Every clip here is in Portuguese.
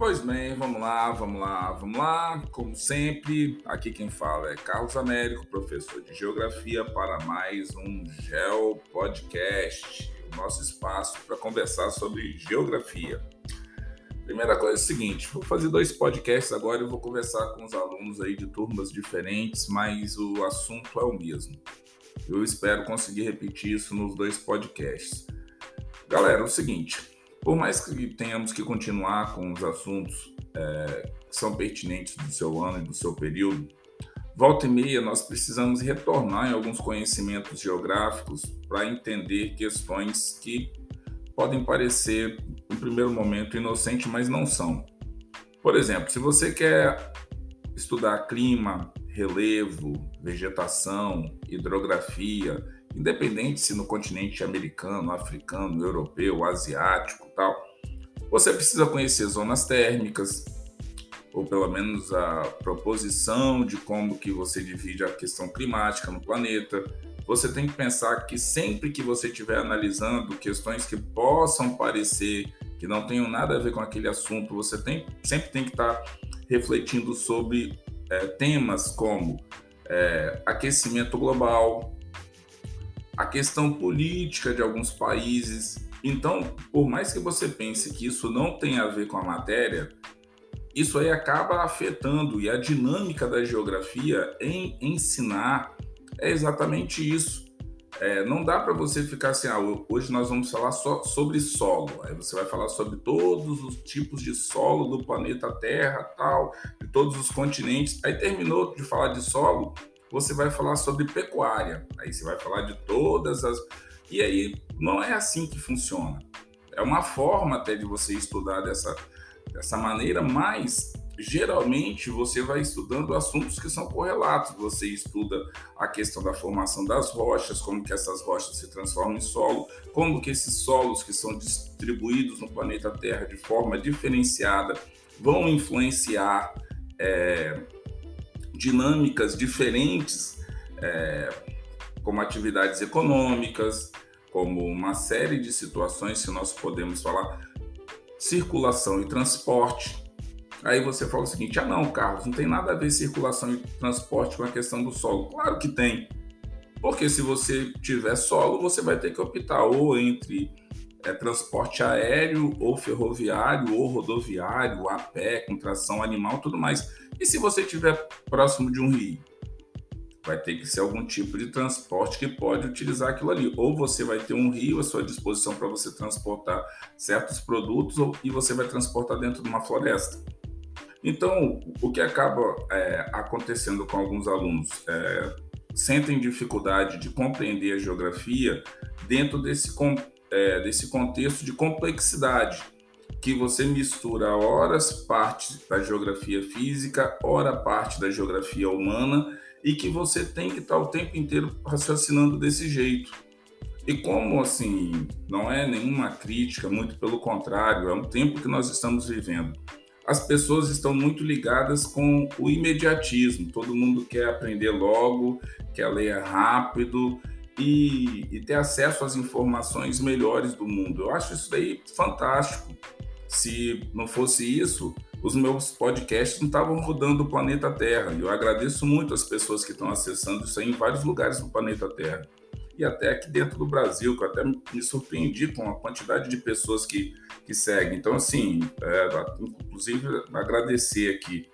Pois bem, vamos lá, vamos lá, vamos lá. Como sempre, aqui quem fala é Carlos Américo, professor de Geografia, para mais um Geo Podcast, o nosso espaço para conversar sobre geografia. Primeira coisa é o seguinte, vou fazer dois podcasts agora e vou conversar com os alunos aí de turmas diferentes, mas o assunto é o mesmo. Eu espero conseguir repetir isso nos dois podcasts. Galera, é o seguinte, por mais que tenhamos que continuar com os assuntos é, que são pertinentes do seu ano e do seu período, volta e meia nós precisamos retornar em alguns conhecimentos geográficos para entender questões que podem parecer, no primeiro momento, inocentes, mas não são. Por exemplo, se você quer estudar clima, relevo, vegetação, hidrografia, independente se no continente americano, africano, europeu, asiático, tal, você precisa conhecer zonas térmicas, ou pelo menos a proposição de como que você divide a questão climática no planeta. Você tem que pensar que sempre que você estiver analisando questões que possam parecer que não tenham nada a ver com aquele assunto, você tem, sempre tem que estar refletindo sobre é, temas como é, aquecimento global, a questão política de alguns países. Então, por mais que você pense que isso não tem a ver com a matéria, isso aí acaba afetando e a dinâmica da geografia em ensinar é exatamente isso. É, não dá para você ficar assim, ah, hoje nós vamos falar só sobre solo. Aí você vai falar sobre todos os tipos de solo do planeta Terra, tal, de todos os continentes. Aí terminou de falar de solo, você vai falar sobre pecuária. Aí você vai falar de todas as. E aí não é assim que funciona. É uma forma até de você estudar dessa, dessa maneira, mas geralmente você vai estudando assuntos que são correlatos. Você estuda a questão da formação das rochas, como que essas rochas se transformam em solo, como que esses solos que são distribuídos no planeta Terra de forma diferenciada vão influenciar é, dinâmicas diferentes, é, como atividades econômicas, como uma série de situações que nós podemos falar, circulação e transporte. Aí você fala o seguinte: ah, não, Carlos, não tem nada a ver circulação e transporte com a questão do solo. Claro que tem. Porque se você tiver solo, você vai ter que optar ou entre é, transporte aéreo, ou ferroviário, ou rodoviário, a pé, com tração animal, tudo mais. E se você estiver próximo de um rio? Vai ter que ser algum tipo de transporte que pode utilizar aquilo ali. Ou você vai ter um rio à sua disposição para você transportar certos produtos, ou, e você vai transportar dentro de uma floresta. Então, o que acaba é, acontecendo com alguns alunos é, sentem dificuldade de compreender a geografia dentro desse é, desse contexto de complexidade, que você mistura horas parte da geografia física, hora parte da geografia humana, e que você tem que estar o tempo inteiro raciocinando desse jeito. E como assim, não é nenhuma crítica, muito pelo contrário, é um tempo que nós estamos vivendo. As pessoas estão muito ligadas com o imediatismo, todo mundo quer aprender logo, quer ler rápido, e, e, ter acesso às informações melhores do mundo. Eu acho isso daí fantástico. Se não fosse isso, os meus podcasts não estavam rodando o planeta Terra. E eu agradeço muito as pessoas que estão acessando isso aí em vários lugares do planeta Terra. E até aqui dentro do Brasil, que eu até me surpreendi com a quantidade de pessoas que, que seguem. Então, assim, é, inclusive agradecer aqui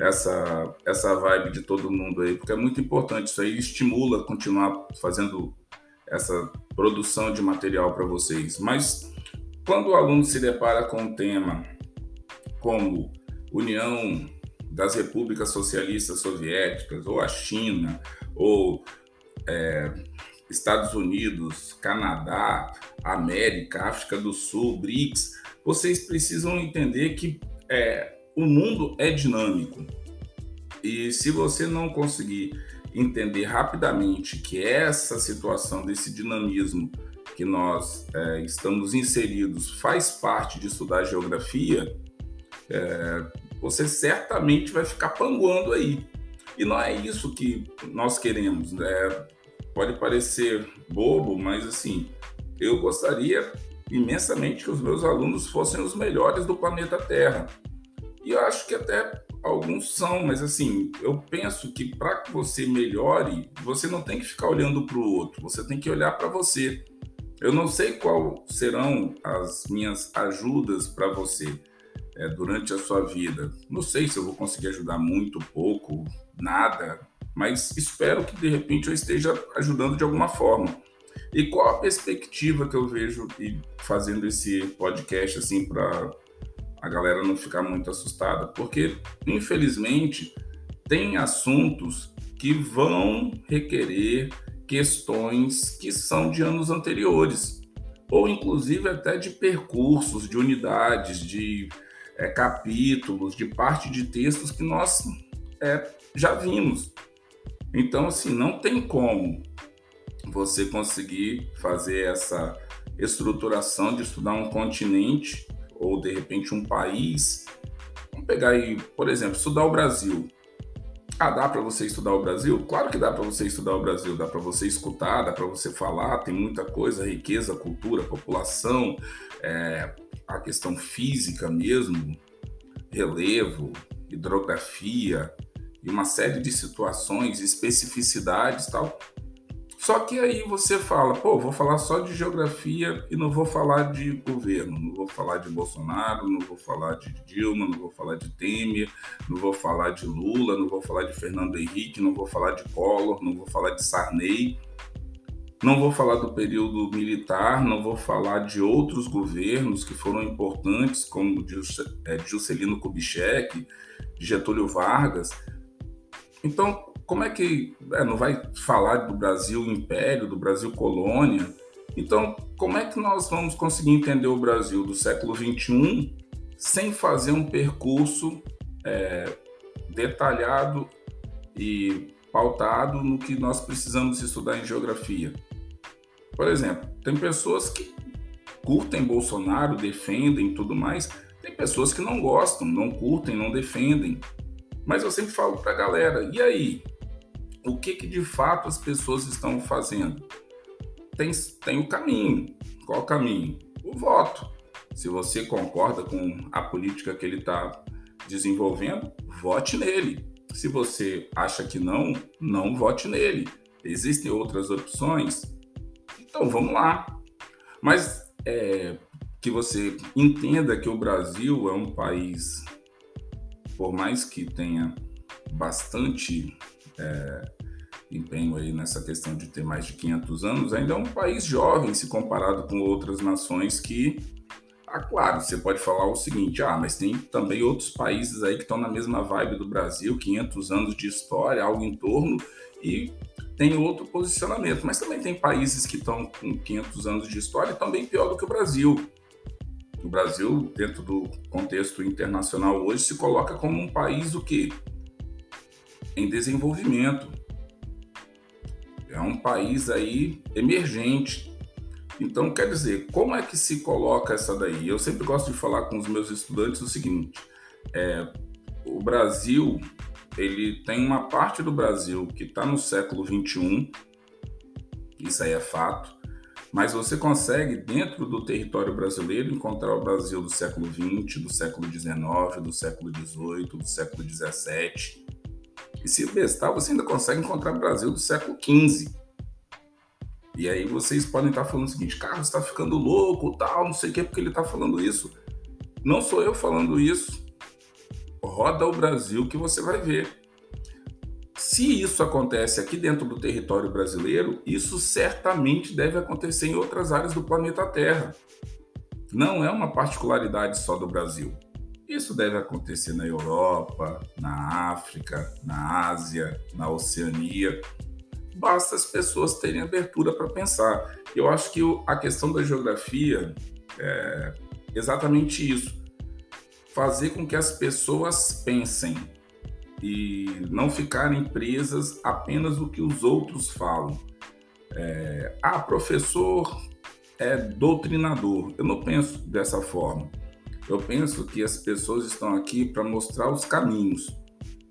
essa, essa vibe de todo mundo aí, porque é muito importante. Isso aí estimula continuar fazendo essa produção de material para vocês. Mas quando o aluno se depara com um tema como União das Repúblicas Socialistas Soviéticas, ou a China, ou é, Estados Unidos, Canadá, América, África do Sul, BRICS, vocês precisam entender que é, o mundo é dinâmico. E se você não conseguir entender rapidamente que essa situação desse dinamismo que nós é, estamos inseridos faz parte de estudar geografia, é, você certamente vai ficar panguando aí. E não é isso que nós queremos. Né? Pode parecer bobo, mas assim, eu gostaria imensamente que os meus alunos fossem os melhores do planeta Terra E eu acho que até alguns são, mas assim, eu penso que para que você melhore, você não tem que ficar olhando para o outro, você tem que olhar para você. Eu não sei qual serão as minhas ajudas para você é, durante a sua vida. Não sei se eu vou conseguir ajudar muito, pouco, nada, mas espero que de repente eu esteja ajudando de alguma forma. E qual a perspectiva que eu vejo fazendo esse podcast assim para a galera não ficar muito assustada? Porque infelizmente tem assuntos que vão requerer questões que são de anos anteriores, ou inclusive até de percursos, de unidades, de é, capítulos, de parte de textos que nós é, já vimos. Então, assim, não tem como você conseguir fazer essa estruturação de estudar um continente ou de repente um país. Vamos pegar aí, por exemplo, estudar o Brasil. Ah, dá para você estudar o Brasil? Claro que dá para você estudar o Brasil, dá para você escutar, dá para você falar, tem muita coisa, riqueza, cultura, população, é, a questão física mesmo, relevo, hidrografia e uma série de situações, especificidades tal. Só que aí você fala, pô, vou falar só de geografia e não vou falar de governo, não vou falar de Bolsonaro, não vou falar de Dilma, não vou falar de Temer, não vou falar de Lula, não vou falar de Fernando Henrique, não vou falar de Collor, não vou falar de Sarney, não vou falar do período militar, não vou falar de outros governos que foram importantes, como é, Juscelino Kubitschek, Getúlio Vargas. Então, como é que é, não vai falar do Brasil império, do Brasil colônia? Então, como é que nós vamos conseguir entender o Brasil do século XXI sem fazer um percurso é, detalhado e pautado no que nós precisamos estudar em geografia? Por exemplo, tem pessoas que curtem Bolsonaro, defendem tudo mais, tem pessoas que não gostam, não curtem, não defendem. Mas eu sempre falo para a galera, e aí? O que, que de fato as pessoas estão fazendo? Tem, tem o caminho. Qual o caminho? O voto. Se você concorda com a política que ele está desenvolvendo, vote nele. Se você acha que não, não vote nele. Existem outras opções? Então vamos lá. Mas é, que você entenda que o Brasil é um país, por mais que tenha bastante é, empenho aí nessa questão de ter mais de 500 anos, ainda é um país jovem se comparado com outras nações que, ah, claro, você pode falar o seguinte, ah, mas tem também outros países aí que estão na mesma vibe do Brasil, 500 anos de história, algo em torno, e tem outro posicionamento, mas também tem países que estão com 500 anos de história também pior do que o Brasil. O Brasil, dentro do contexto internacional hoje, se coloca como um país o quê? Em desenvolvimento. É um país aí emergente. Então, quer dizer, como é que se coloca essa daí? Eu sempre gosto de falar com os meus estudantes o seguinte: é, o Brasil, ele tem uma parte do Brasil que está no século 21, isso aí é fato, mas você consegue, dentro do território brasileiro, encontrar o Brasil do século 20, do século 19, do século 18, do século 17 e se bestar, você ainda consegue encontrar Brasil do século XV. E aí vocês podem estar falando o seguinte, Carlos está ficando louco, tal, não sei o que, porque ele está falando isso. Não sou eu falando isso. Roda o Brasil que você vai ver. Se isso acontece aqui dentro do território brasileiro, isso certamente deve acontecer em outras áreas do planeta Terra. Não é uma particularidade só do Brasil. Isso deve acontecer na Europa, na África, na Ásia, na Oceania. Basta as pessoas terem abertura para pensar. Eu acho que a questão da geografia é exatamente isso. Fazer com que as pessoas pensem e não ficarem presas apenas no que os outros falam. É, ah, professor é doutrinador. Eu não penso dessa forma. Eu penso que as pessoas estão aqui para mostrar os caminhos.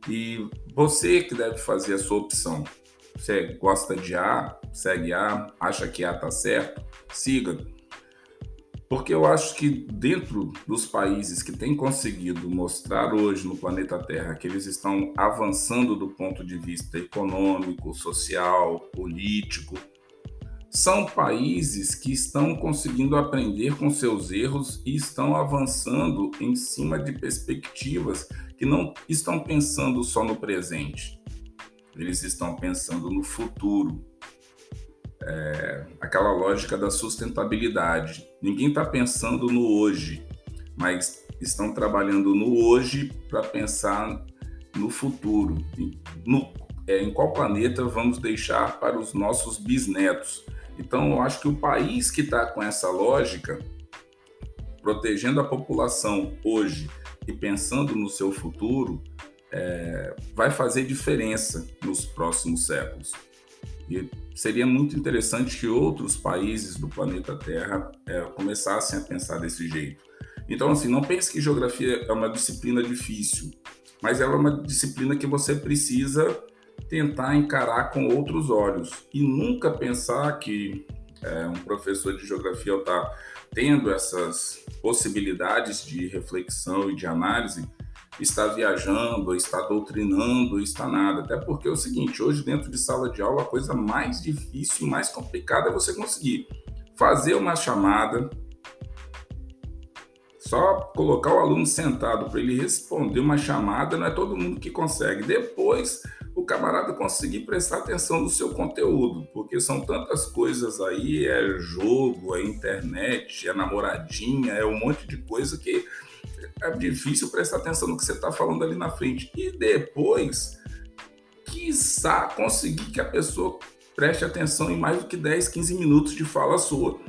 E você que deve fazer a sua opção. Você gosta de A, segue A, acha que A está certo, siga. Porque eu acho que dentro dos países que têm conseguido mostrar hoje no planeta Terra que eles estão avançando do ponto de vista econômico, social, político, são países que estão conseguindo aprender com seus erros e estão avançando em cima de perspectivas que não estão pensando só no presente, eles estão pensando no futuro é, aquela lógica da sustentabilidade. Ninguém está pensando no hoje, mas estão trabalhando no hoje para pensar no futuro. No, é, em qual planeta vamos deixar para os nossos bisnetos? Então, eu acho que o país que está com essa lógica, protegendo a população hoje e pensando no seu futuro, é, vai fazer diferença nos próximos séculos. E seria muito interessante que outros países do planeta Terra é, começassem a pensar desse jeito. Então, assim, não pense que geografia é uma disciplina difícil, mas ela é uma disciplina que você precisa tentar encarar com outros olhos e nunca pensar que é, um professor de geografia está tendo essas possibilidades de reflexão e de análise está viajando, está doutrinando, está nada. Até porque é o seguinte, hoje dentro de sala de aula a coisa mais difícil e mais complicada é você conseguir fazer uma chamada, só colocar o aluno sentado para ele responder uma chamada, não é todo mundo que consegue. Depois, o camarada conseguir prestar atenção no seu conteúdo, porque são tantas coisas aí, é jogo, é internet, é namoradinha, é um monte de coisa que é difícil prestar atenção no que você está falando ali na frente. E depois, quiçá conseguir que a pessoa preste atenção em mais do que 10, 15 minutos de fala sua.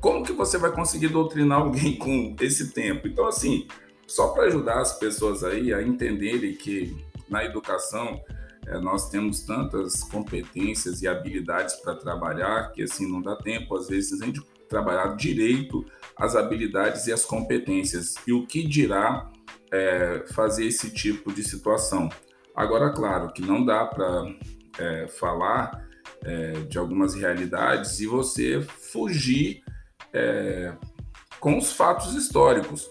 Como que você vai conseguir doutrinar alguém com esse tempo? Então, assim, só para ajudar as pessoas aí a entenderem que na educação é, nós temos tantas competências e habilidades para trabalhar que assim não dá tempo às vezes nem de trabalhar direito as habilidades e as competências. E o que dirá é, fazer esse tipo de situação? Agora, claro que não dá para é, falar é, de algumas realidades e você fugir é, com os fatos históricos.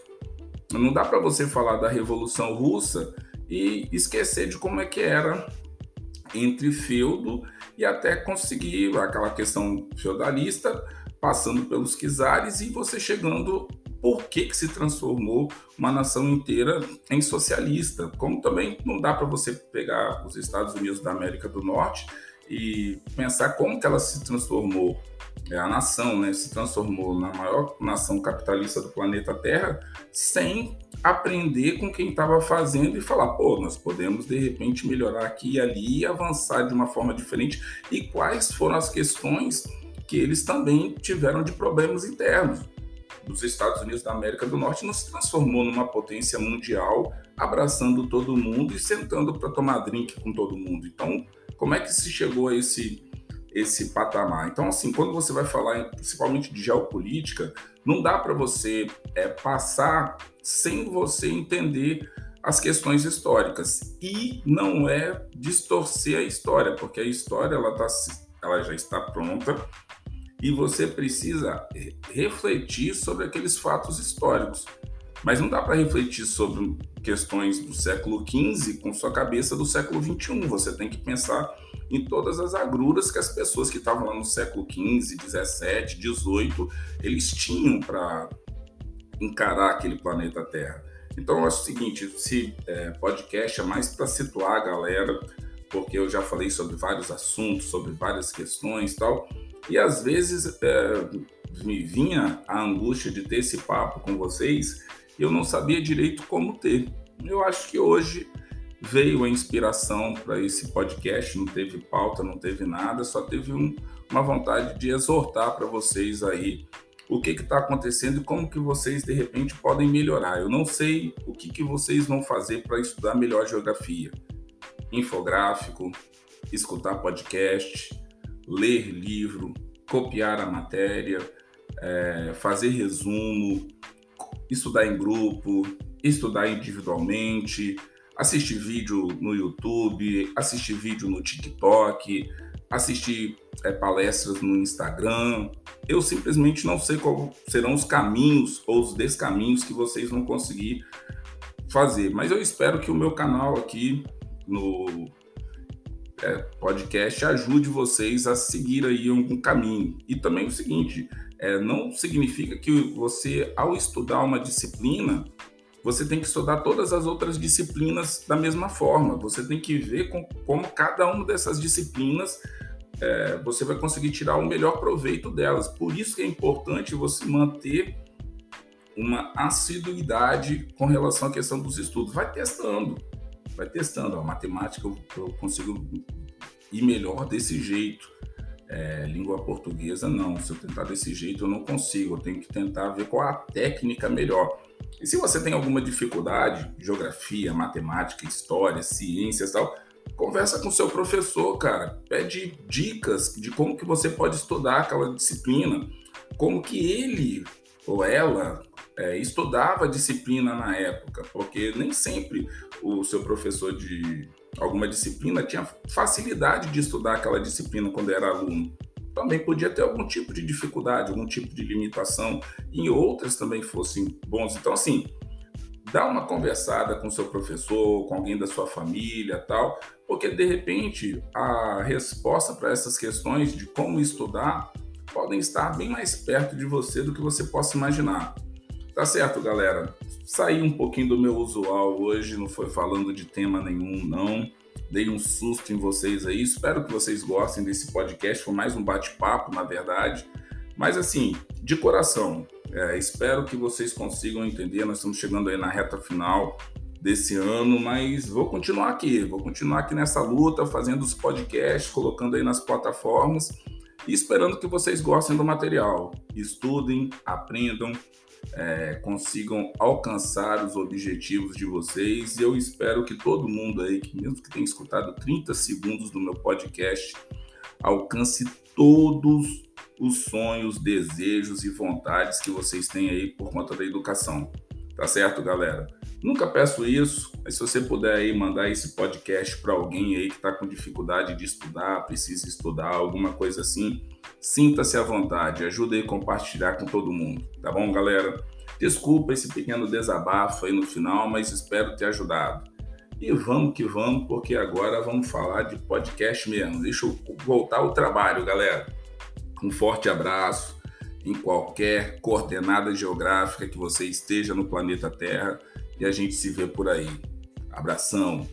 Não dá para você falar da Revolução Russa e esquecer de como é que era entre feudo e até conseguir aquela questão feudalista passando pelos czares e você chegando por que, que se transformou uma nação inteira em socialista. Como também não dá para você pegar os Estados Unidos da América do Norte e pensar como que ela se transformou, é, a nação né, se transformou na maior nação capitalista do planeta Terra, sem aprender com quem estava fazendo e falar, pô, nós podemos de repente melhorar aqui e ali e avançar de uma forma diferente. E quais foram as questões que eles também tiveram de problemas internos. Os Estados Unidos da América do Norte não se transformou numa potência mundial, abraçando todo mundo e sentando para tomar drink com todo mundo. Então, como é que se chegou a esse esse patamar? Então, assim, quando você vai falar principalmente de geopolítica, não dá para você é, passar sem você entender as questões históricas e não é distorcer a história, porque a história ela, tá, ela já está pronta e você precisa refletir sobre aqueles fatos históricos. Mas não dá para refletir sobre questões do século XV com sua cabeça do século XXI. Você tem que pensar em todas as agruras que as pessoas que estavam lá no século XV, XVII, XVIII, eles tinham para encarar aquele planeta Terra. Então, eu acho o seguinte: esse é, podcast é mais para situar a galera, porque eu já falei sobre vários assuntos, sobre várias questões e tal. E às vezes é, me vinha a angústia de ter esse papo com vocês eu não sabia direito como ter. Eu acho que hoje veio a inspiração para esse podcast, não teve pauta, não teve nada, só teve um, uma vontade de exortar para vocês aí o que está acontecendo e como que vocês de repente podem melhorar. Eu não sei o que, que vocês vão fazer para estudar melhor geografia. Infográfico, escutar podcast, ler livro, copiar a matéria, é, fazer resumo, estudar em grupo, estudar individualmente, assistir vídeo no YouTube, assistir vídeo no TikTok, assistir é, palestras no Instagram. Eu simplesmente não sei qual serão os caminhos ou os descaminhos que vocês vão conseguir fazer. Mas eu espero que o meu canal aqui no é, podcast ajude vocês a seguir aí um caminho. E também o seguinte, é, não significa que você, ao estudar uma disciplina, você tem que estudar todas as outras disciplinas da mesma forma. Você tem que ver com, como cada uma dessas disciplinas é, você vai conseguir tirar o melhor proveito delas. Por isso que é importante você manter uma assiduidade com relação à questão dos estudos. Vai testando, vai testando. A matemática eu, eu consigo ir melhor desse jeito. É, língua portuguesa, não. Se eu tentar desse jeito, eu não consigo. Eu tenho que tentar ver qual a técnica melhor. E se você tem alguma dificuldade, geografia, matemática, história, ciências tal, conversa com seu professor, cara. Pede dicas de como que você pode estudar aquela disciplina, como que ele ou ela é, estudava a disciplina na época, porque nem sempre o seu professor de alguma disciplina tinha facilidade de estudar aquela disciplina quando era aluno. Também podia ter algum tipo de dificuldade, algum tipo de limitação, e outras também fossem bons. Então, assim, dá uma conversada com seu professor, com alguém da sua família, tal, porque de repente a resposta para essas questões de como estudar podem estar bem mais perto de você do que você possa imaginar. Tá certo, galera? Saí um pouquinho do meu usual hoje, não foi falando de tema nenhum, não. Dei um susto em vocês aí. Espero que vocês gostem desse podcast. Foi mais um bate-papo, na verdade. Mas assim, de coração, é, espero que vocês consigam entender. Nós estamos chegando aí na reta final desse ano, mas vou continuar aqui, vou continuar aqui nessa luta, fazendo os podcasts, colocando aí nas plataformas e esperando que vocês gostem do material. Estudem, aprendam, é, consigam alcançar os objetivos de vocês. E eu espero que todo mundo aí, que mesmo que tenha escutado 30 segundos do meu podcast, alcance todos os sonhos, desejos e vontades que vocês têm aí por conta da educação. Tá certo, galera? Nunca peço isso, mas se você puder aí mandar esse podcast para alguém aí que está com dificuldade de estudar, precisa estudar, alguma coisa assim, sinta-se à vontade, ajude aí a compartilhar com todo mundo, tá bom, galera? Desculpa esse pequeno desabafo aí no final, mas espero ter ajudado. E vamos que vamos, porque agora vamos falar de podcast mesmo. Deixa eu voltar ao trabalho, galera. Um forte abraço em qualquer coordenada geográfica que você esteja no planeta Terra e a gente se vê por aí. Abração!